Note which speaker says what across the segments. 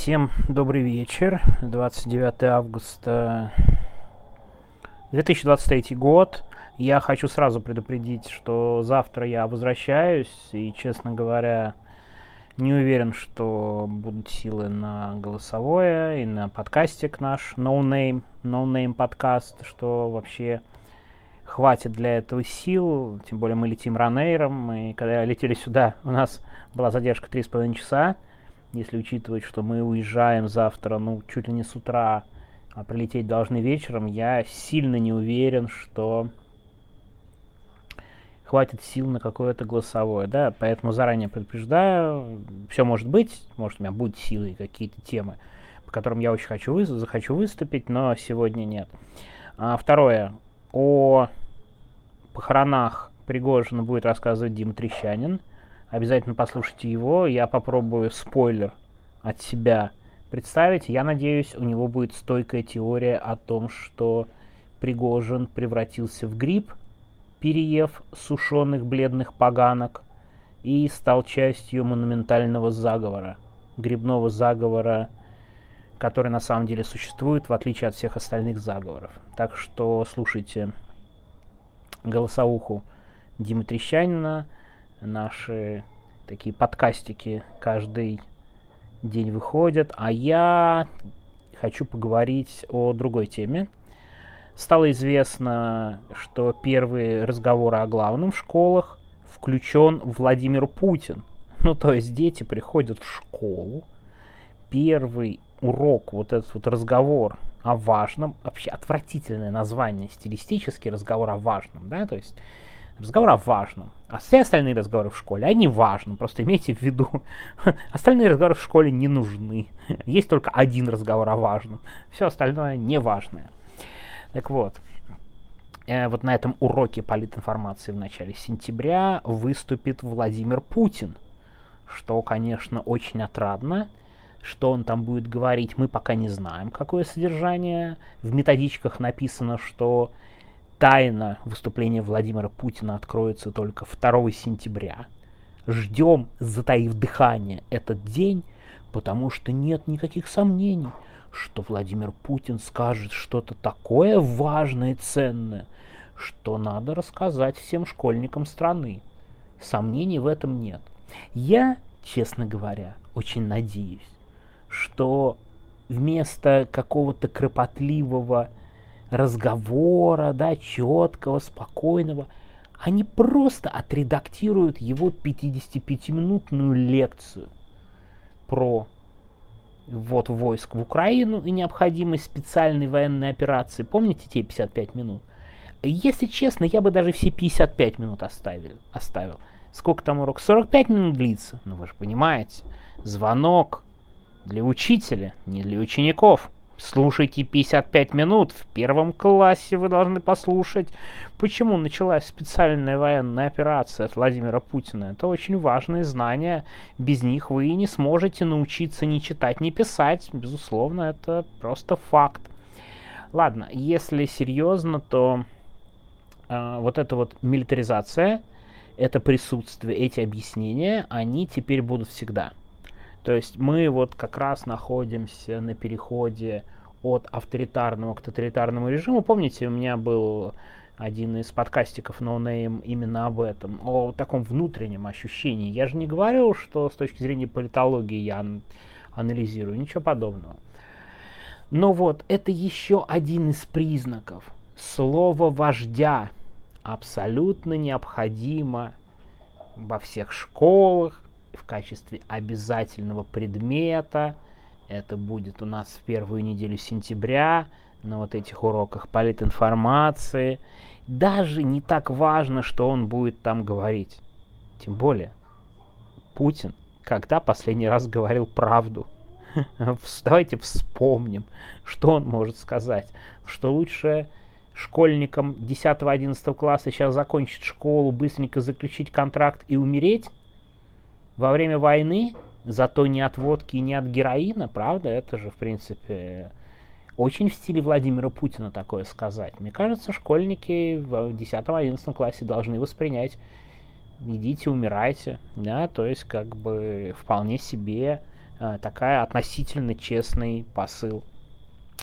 Speaker 1: Всем добрый вечер. 29 августа 2023 год. Я хочу сразу предупредить, что завтра я возвращаюсь, и, честно говоря, не уверен, что будут силы на голосовое и на подкастик наш No Name, No Name подкаст, что вообще хватит для этого сил, тем более мы летим ранейром, и когда летели сюда, у нас была задержка 3,5 часа, если учитывать, что мы уезжаем завтра, ну, чуть ли не с утра, а прилететь должны вечером, я сильно не уверен, что хватит сил на какое-то голосовое, да, поэтому заранее предупреждаю, все может быть, может у меня будут силы и какие-то темы, по которым я очень хочу, вы... захочу выступить, но сегодня нет. А, второе, о похоронах Пригожина будет рассказывать Дима Трещанин, Обязательно послушайте его. Я попробую спойлер от себя представить. Я надеюсь, у него будет стойкая теория о том, что Пригожин превратился в гриб, переев сушеных бледных поганок, и стал частью монументального заговора, грибного заговора, который на самом деле существует, в отличие от всех остальных заговоров. Так что слушайте голосовуху Димы Трещанина, наши такие подкастики каждый день выходят, а я хочу поговорить о другой теме. Стало известно, что первые разговоры о главном в школах включен Владимир Путин. Ну, то есть дети приходят в школу, первый урок, вот этот вот разговор о важном, вообще отвратительное название, стилистический разговор о важном, да, то есть разговор о важном. А все остальные разговоры в школе, они важны. Просто имейте в виду, остальные разговоры в школе не нужны. Есть только один разговор о важном. Все остальное не важное. Так вот, э, вот на этом уроке политинформации в начале сентября выступит Владимир Путин, что, конечно, очень отрадно. Что он там будет говорить, мы пока не знаем, какое содержание. В методичках написано, что тайна выступления Владимира Путина откроется только 2 сентября. Ждем, затаив дыхание, этот день, потому что нет никаких сомнений, что Владимир Путин скажет что-то такое важное и ценное, что надо рассказать всем школьникам страны. Сомнений в этом нет. Я, честно говоря, очень надеюсь, что вместо какого-то кропотливого разговора, да, четкого, спокойного. Они просто отредактируют его 55-минутную лекцию про вот войск в Украину и необходимость специальной военной операции. Помните те 55 минут? Если честно, я бы даже все 55 минут оставил. оставил. Сколько там урок? 45 минут длится. Ну вы же понимаете. Звонок для учителя, не для учеников. Слушайте 55 минут. В первом классе вы должны послушать, почему началась специальная военная операция от Владимира Путина. Это очень важные знания. Без них вы не сможете научиться ни читать, ни писать. Безусловно, это просто факт. Ладно, если серьезно, то э, вот эта вот милитаризация, это присутствие, эти объяснения, они теперь будут всегда. То есть мы вот как раз находимся на переходе от авторитарного к тоталитарному режиму. Помните, у меня был один из подкастиков No Name именно об этом, о таком внутреннем ощущении. Я же не говорил, что с точки зрения политологии я анализирую, ничего подобного. Но вот это еще один из признаков. Слово вождя абсолютно необходимо во всех школах, в качестве обязательного предмета. Это будет у нас в первую неделю сентября на вот этих уроках политинформации. Даже не так важно, что он будет там говорить. Тем более, Путин когда последний раз говорил правду? Давайте вспомним, что он может сказать. Что лучше школьникам 10-11 класса сейчас закончить школу, быстренько заключить контракт и умереть, во время войны, зато не от водки и не от героина, правда, это же, в принципе, очень в стиле Владимира Путина такое сказать. Мне кажется, школьники в 10-11 классе должны воспринять идите, умирайте, да, то есть как бы вполне себе э, такая относительно честный посыл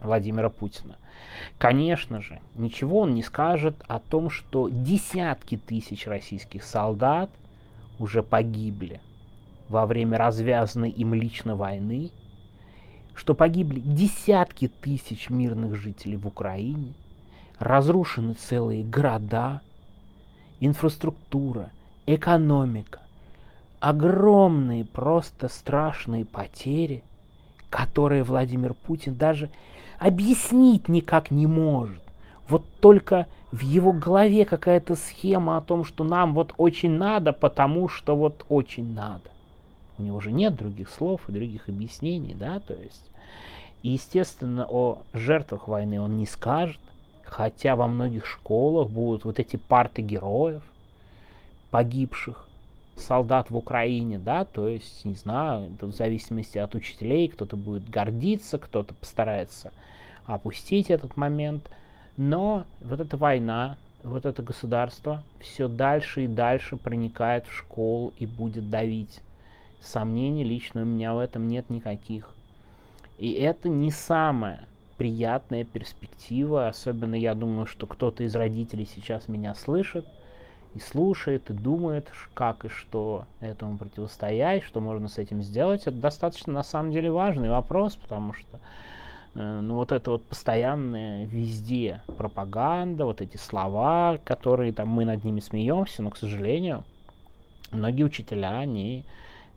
Speaker 1: Владимира Путина. Конечно же, ничего он не скажет о том, что десятки тысяч российских солдат уже погибли во время развязанной им лично войны, что погибли десятки тысяч мирных жителей в Украине, разрушены целые города, инфраструктура, экономика, огромные, просто страшные потери, которые Владимир Путин даже объяснить никак не может. Вот только в его голове какая-то схема о том, что нам вот очень надо, потому что вот очень надо. У него же нет других слов и других объяснений, да, то есть. И, естественно, о жертвах войны он не скажет, хотя во многих школах будут вот эти парты героев, погибших солдат в Украине, да, то есть, не знаю, в зависимости от учителей, кто-то будет гордиться, кто-то постарается опустить этот момент, но вот эта война, вот это государство все дальше и дальше проникает в школу и будет давить. Сомнений лично у меня в этом нет никаких. И это не самая приятная перспектива, особенно я думаю, что кто-то из родителей сейчас меня слышит и слушает, и думает, как и что этому противостоять, что можно с этим сделать. Это достаточно на самом деле важный вопрос, потому что Э, ну вот это вот постоянная везде пропаганда, вот эти слова, которые там мы над ними смеемся, но, к сожалению, многие учителя, они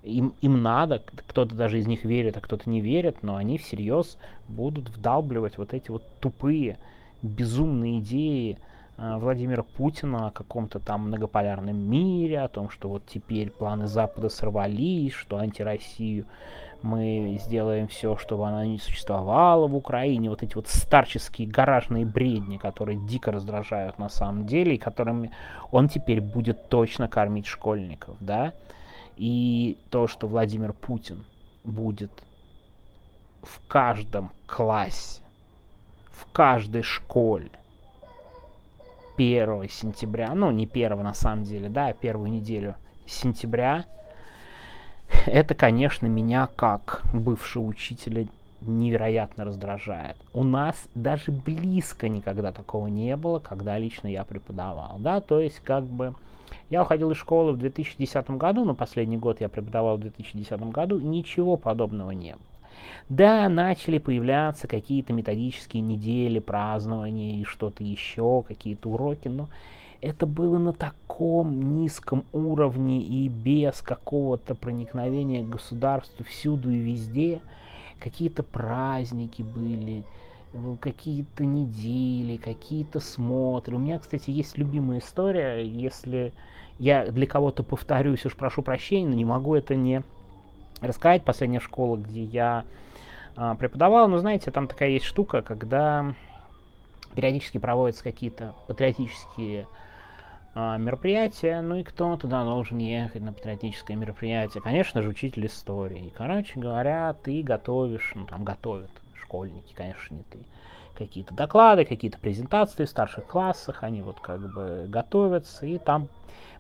Speaker 1: им, им надо, кто-то даже из них верит, а кто-то не верит, но они всерьез будут вдалбливать вот эти вот тупые, безумные идеи э, Владимира Путина о каком-то там многополярном мире, о том, что вот теперь планы Запада сорвались, что антироссию мы сделаем все, чтобы она не существовала в Украине. Вот эти вот старческие гаражные бредни, которые дико раздражают на самом деле, и которыми он теперь будет точно кормить школьников, да. И то, что Владимир Путин будет в каждом классе, в каждой школе 1 сентября, ну не 1 на самом деле, да, а первую неделю сентября – это, конечно, меня как бывшего учителя невероятно раздражает. У нас даже близко никогда такого не было, когда лично я преподавал. Да? То есть, как бы, я уходил из школы в 2010 году, но последний год я преподавал в 2010 году, ничего подобного не было. Да, начали появляться какие-то методические недели, празднования и что-то еще, какие-то уроки, но это было на таком низком уровне и без какого-то проникновения к государству всюду и везде. Какие-то праздники были, какие-то недели, какие-то смотры. У меня, кстати, есть любимая история, если я для кого-то повторюсь, уж прошу прощения, но не могу это не рассказать. Последняя школа, где я а, преподавал, но знаете, там такая есть штука, когда периодически проводятся какие-то патриотические а, мероприятие, ну и кто туда должен ехать на патриотическое мероприятие? Конечно же, учитель истории. Короче говоря, ты готовишь, ну там готовят школьники, конечно, не ты. Какие-то доклады, какие-то презентации в старших классах, они вот как бы готовятся, и там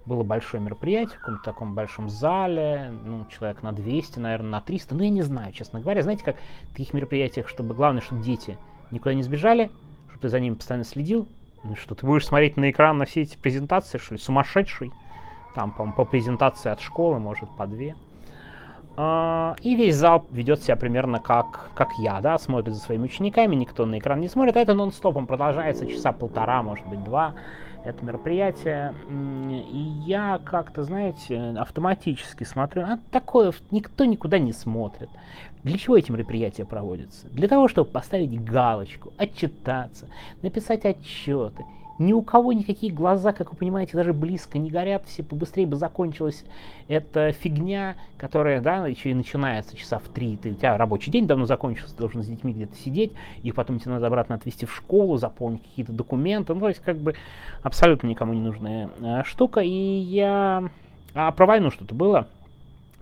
Speaker 1: было большое мероприятие в каком-то таком большом зале, ну, человек на 200, наверное, на 300, ну, я не знаю, честно говоря. Знаете, как в таких мероприятиях, чтобы главное, чтобы дети никуда не сбежали, чтобы ты за ними постоянно следил, ну что, ты будешь смотреть на экран на все эти презентации, что ли, сумасшедший? Там, по по презентации от школы, может, по две. А, и весь зал ведет себя примерно как, как я, да, смотрит за своими учениками, никто на экран не смотрит. А это нон-стопом продолжается часа полтора, может быть, два это мероприятие. И я как-то, знаете, автоматически смотрю, а такое никто никуда не смотрит. Для чего эти мероприятия проводятся? Для того, чтобы поставить галочку, отчитаться, написать отчеты ни у кого никакие глаза, как вы понимаете, даже близко не горят, все побыстрее бы закончилась эта фигня, которая, да, еще и начинается часа в три, ты, у тебя рабочий день давно закончился, ты должен с детьми где-то сидеть, их потом тебе надо обратно отвезти в школу, заполнить какие-то документы, ну, то есть, как бы, абсолютно никому не нужная э, штука, и я... А про войну что-то было?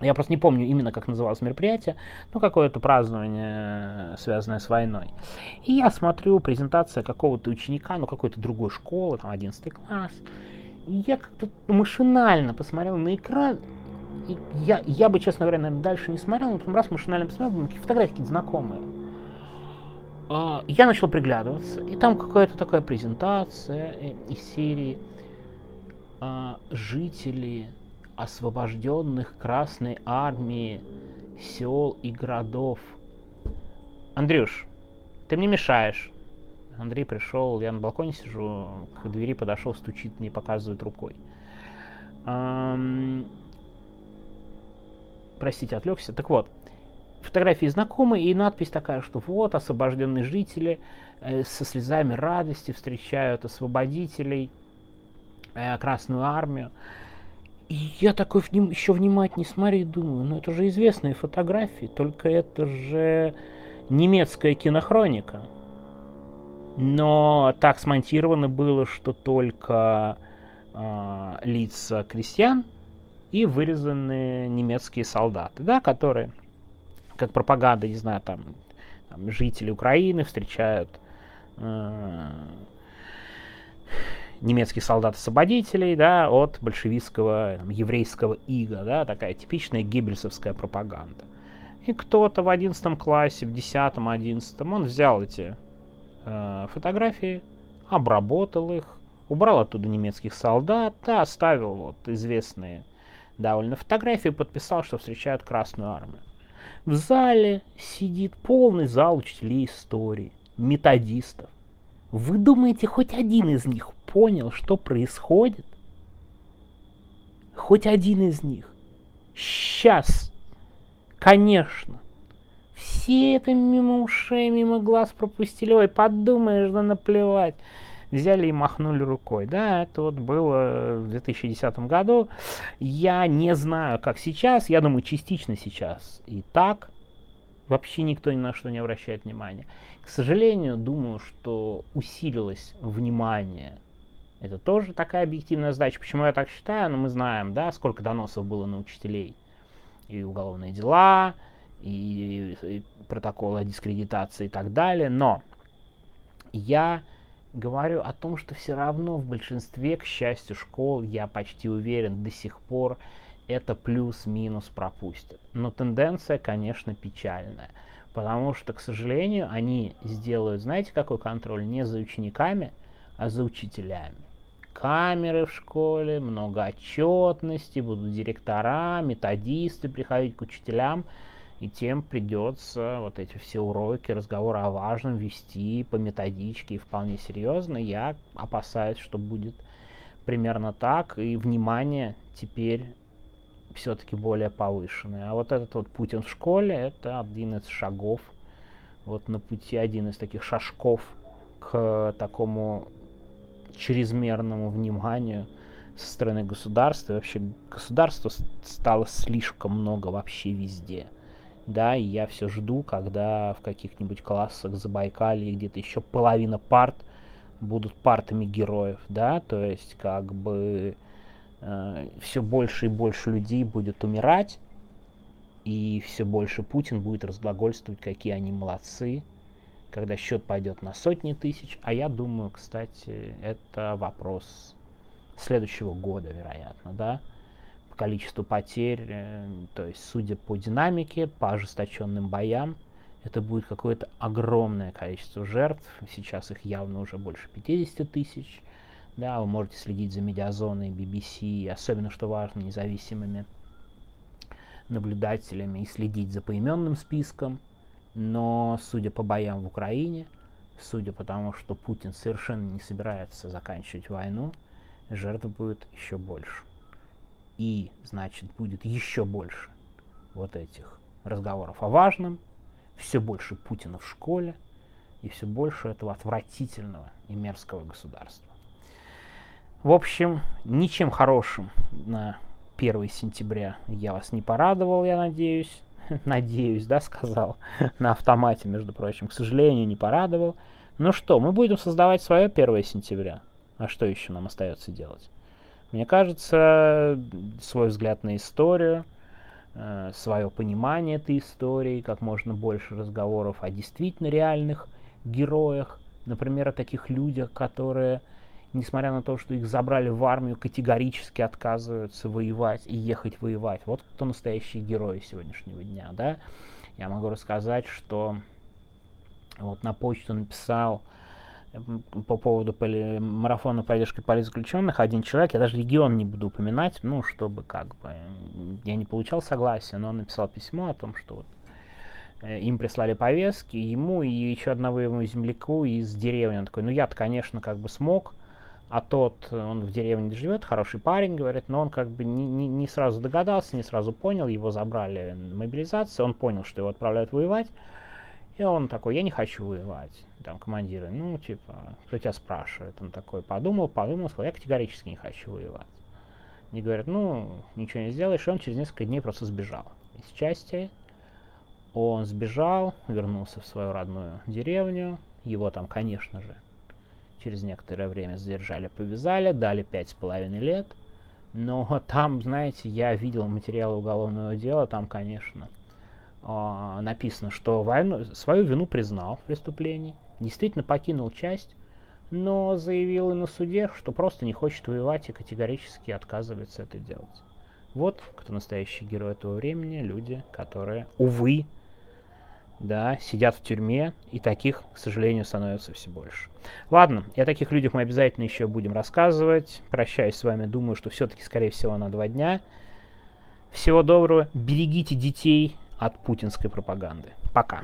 Speaker 1: Я просто не помню именно, как называлось мероприятие, но какое-то празднование, связанное с войной. И я смотрю презентация какого-то ученика, ну какой-то другой школы, там 11 класс. И я как-то машинально посмотрел на экран, я, я бы, честно говоря, наверное, дальше не смотрел, но потом раз машинально посмотрел, думаю, фотографии какие-то знакомые. А, я начал приглядываться, и там какая-то такая презентация э, из серии а, «Жители освобожденных Красной Армии сел и городов». Андрюш, ты мне мешаешь. Андрей пришел, я на балконе сижу, к двери подошел, стучит, мне показывает рукой. Эм... Простите, отвлекся. Так вот, фотографии знакомые и надпись такая, что вот освобожденные жители э, со слезами радости встречают освободителей, э, Красную армию. И я такой вним, еще внимательнее смотрю и думаю, ну это же известные фотографии, только это же немецкая кинохроника. Но так смонтировано было, что только э, лица крестьян и вырезанные немецкие солдаты, да, которые, как пропаганда, не знаю, там, там жители Украины встречают э, немецких солдат-освободителей, да, от большевистского там, еврейского ига, да, такая типичная геббельсовская пропаганда. И кто-то в 11 классе, в 10 11 он взял эти э, фотографии, обработал их, убрал оттуда немецких солдат, да, оставил вот известные довольно фотографии, подписал, что встречают Красную Армию. В зале сидит полный зал учителей истории, методистов. Вы думаете, хоть один из них понял, что происходит? Хоть один из них. Сейчас. Конечно. Все это мимо ушей, мимо глаз пропустили. Ой, подумаешь, да наплевать взяли и махнули рукой. Да, это вот было в 2010 году. Я не знаю, как сейчас, я думаю, частично сейчас и так. Вообще никто ни на что не обращает внимания. Сожалению, думаю, что усилилось внимание. Это тоже такая объективная задача. Почему я так считаю? Ну, мы знаем, да, сколько доносов было на учителей. И уголовные дела, и, и протоколы о дискредитации и так далее. Но я говорю о том, что все равно в большинстве, к счастью, школ, я почти уверен, до сих пор это плюс-минус пропустят. Но тенденция, конечно, печальная. Потому что, к сожалению, они сделают, знаете, какой контроль? Не за учениками, а за учителями. Камеры в школе, много отчетности, будут директора, методисты приходить к учителям – и тем придется вот эти все уроки, разговоры о важном вести по методичке и вполне серьезно. Я опасаюсь, что будет примерно так, и внимание теперь все-таки более повышенное. А вот этот вот Путин в школе, это один из шагов, вот на пути один из таких шажков к такому чрезмерному вниманию со стороны государства. И вообще государства стало слишком много вообще везде да, и я все жду, когда в каких-нибудь классах Забайкалье где-то еще половина парт будут партами героев, да, то есть как бы все больше и больше людей будет умирать, и все больше Путин будет разглагольствовать, какие они молодцы, когда счет пойдет на сотни тысяч, а я думаю, кстати, это вопрос следующего года, вероятно, да, количеству потерь, э, то есть судя по динамике, по ожесточенным боям, это будет какое-то огромное количество жертв. Сейчас их явно уже больше 50 тысяч. Да, вы можете следить за медиазоной BBC, особенно, что важно, независимыми наблюдателями и следить за поименным списком. Но, судя по боям в Украине, судя по тому, что Путин совершенно не собирается заканчивать войну, жертв будет еще больше и, значит, будет еще больше вот этих разговоров о важном, все больше Путина в школе и все больше этого отвратительного и мерзкого государства. В общем, ничем хорошим на 1 сентября я вас не порадовал, я надеюсь. Надеюсь, да, сказал. На автомате, между прочим. К сожалению, не порадовал. Ну что, мы будем создавать свое 1 сентября. А что еще нам остается делать? Мне кажется, свой взгляд на историю, э, свое понимание этой истории, как можно больше разговоров о действительно реальных героях, например, о таких людях, которые несмотря на то, что их забрали в армию, категорически отказываются воевать и ехать воевать. Вот кто настоящие герои сегодняшнего дня, да? Я могу рассказать, что вот на почту написал по поводу поли... марафона поддержки политзаключенных один человек, я даже регион не буду упоминать, ну, чтобы как бы я не получал согласия, но он написал письмо о том, что вот э, им прислали повестки, ему и еще одного его земляку из деревни. Он такой, ну я-то, конечно, как бы смог, а тот, он в деревне живет, хороший парень, говорит, но он как бы не, не, не сразу догадался, не сразу понял, его забрали мобилизацию, он понял, что его отправляют воевать, и он такой, я не хочу воевать. Там командиры, ну, типа, кто тебя спрашивает? Он такой подумал, подумал, сказал, я категорически не хочу воевать. Мне говорят, ну, ничего не сделаешь, и он через несколько дней просто сбежал из части. Он сбежал, вернулся в свою родную деревню. Его там, конечно же, через некоторое время задержали, повязали, дали пять с половиной лет. Но там, знаете, я видел материалы уголовного дела, там, конечно, а, написано, что войну, свою вину признал в преступлении, действительно покинул часть, но заявил и на суде, что просто не хочет воевать и категорически отказывается это делать. Вот кто настоящий герой этого времени, люди, которые, увы, да, сидят в тюрьме, и таких, к сожалению, становится все больше. Ладно, и о таких людях мы обязательно еще будем рассказывать. Прощаюсь с вами, думаю, что все-таки, скорее всего, на два дня. Всего доброго, берегите детей, от путинской пропаганды. Пока.